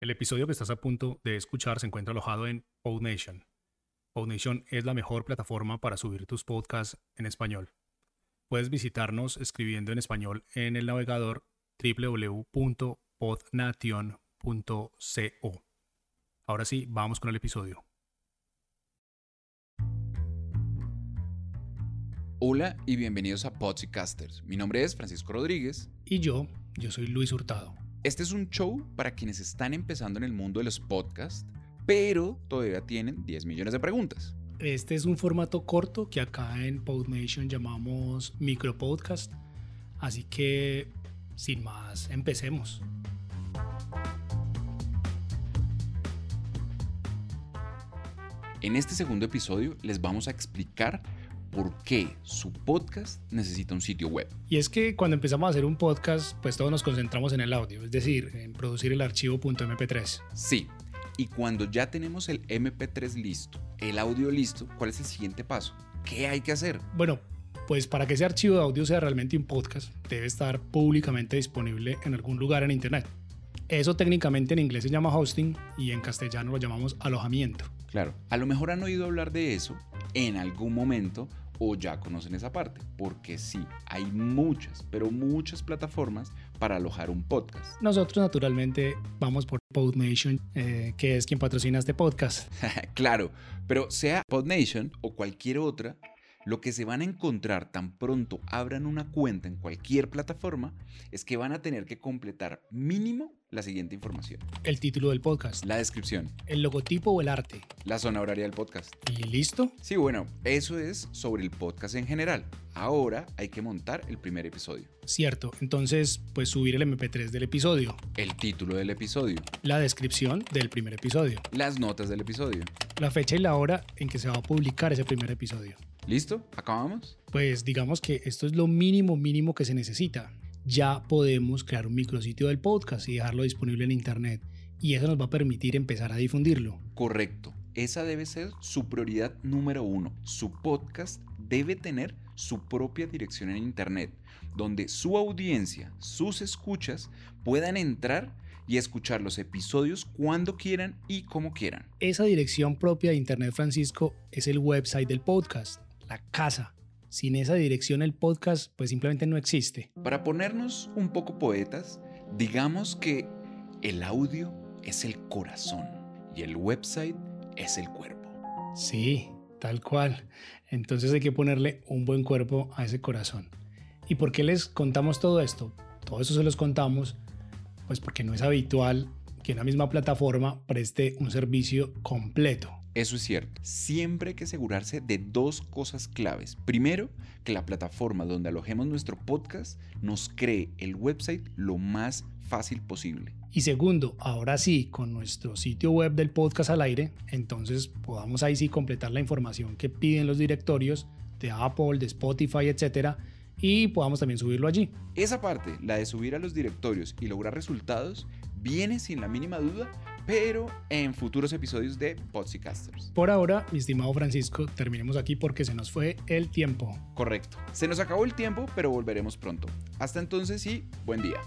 El episodio que estás a punto de escuchar se encuentra alojado en PodNation. PodNation es la mejor plataforma para subir tus podcasts en español. Puedes visitarnos escribiendo en español en el navegador www.podnation.co. Ahora sí, vamos con el episodio. Hola y bienvenidos a Podcasters. Mi nombre es Francisco Rodríguez. Y yo, yo soy Luis Hurtado. Este es un show para quienes están empezando en el mundo de los podcasts, pero todavía tienen 10 millones de preguntas. Este es un formato corto que acá en PodNation llamamos micropodcast. Así que, sin más, empecemos. En este segundo episodio les vamos a explicar por qué su podcast necesita un sitio web. Y es que cuando empezamos a hacer un podcast, pues todos nos concentramos en el audio, es decir, en producir el archivo .mp3. Sí, y cuando ya tenemos el MP3 listo, el audio listo, ¿cuál es el siguiente paso? ¿Qué hay que hacer? Bueno, pues para que ese archivo de audio sea realmente un podcast, debe estar públicamente disponible en algún lugar en Internet. Eso técnicamente en inglés se llama hosting y en castellano lo llamamos alojamiento. Claro, a lo mejor han oído hablar de eso en algún momento o ya conocen esa parte, porque sí, hay muchas, pero muchas plataformas para alojar un podcast. Nosotros naturalmente vamos por PodNation, eh, que es quien patrocina este podcast. claro, pero sea PodNation o cualquier otra, lo que se van a encontrar tan pronto abran una cuenta en cualquier plataforma es que van a tener que completar mínimo la siguiente información. El título del podcast. La descripción. El logotipo o el arte. La zona horaria del podcast. ¿Y listo? Sí, bueno, eso es sobre el podcast en general. Ahora hay que montar el primer episodio. Cierto, entonces pues subir el MP3 del episodio. El título del episodio. La descripción del primer episodio. Las notas del episodio. La fecha y la hora en que se va a publicar ese primer episodio. ¿Listo? ¿Acabamos? Pues digamos que esto es lo mínimo mínimo que se necesita. Ya podemos crear un micrositio del podcast y dejarlo disponible en internet. Y eso nos va a permitir empezar a difundirlo. Correcto. Esa debe ser su prioridad número uno. Su podcast debe tener su propia dirección en internet, donde su audiencia, sus escuchas, puedan entrar y escuchar los episodios cuando quieran y como quieran. Esa dirección propia de Internet, Francisco, es el website del podcast la casa. Sin esa dirección el podcast pues simplemente no existe. Para ponernos un poco poetas, digamos que el audio es el corazón y el website es el cuerpo. Sí, tal cual. Entonces hay que ponerle un buen cuerpo a ese corazón. ¿Y por qué les contamos todo esto? Todo eso se los contamos pues porque no es habitual que una misma plataforma preste un servicio completo. Eso es cierto. Siempre hay que asegurarse de dos cosas claves. Primero, que la plataforma donde alojemos nuestro podcast nos cree el website lo más fácil posible. Y segundo, ahora sí, con nuestro sitio web del podcast al aire, entonces podamos ahí sí completar la información que piden los directorios de Apple, de Spotify, etcétera, y podamos también subirlo allí. Esa parte, la de subir a los directorios y lograr resultados, viene sin la mínima duda pero en futuros episodios de Podcasters. Por ahora, mi estimado Francisco, terminemos aquí porque se nos fue el tiempo. Correcto. Se nos acabó el tiempo, pero volveremos pronto. Hasta entonces y buen día.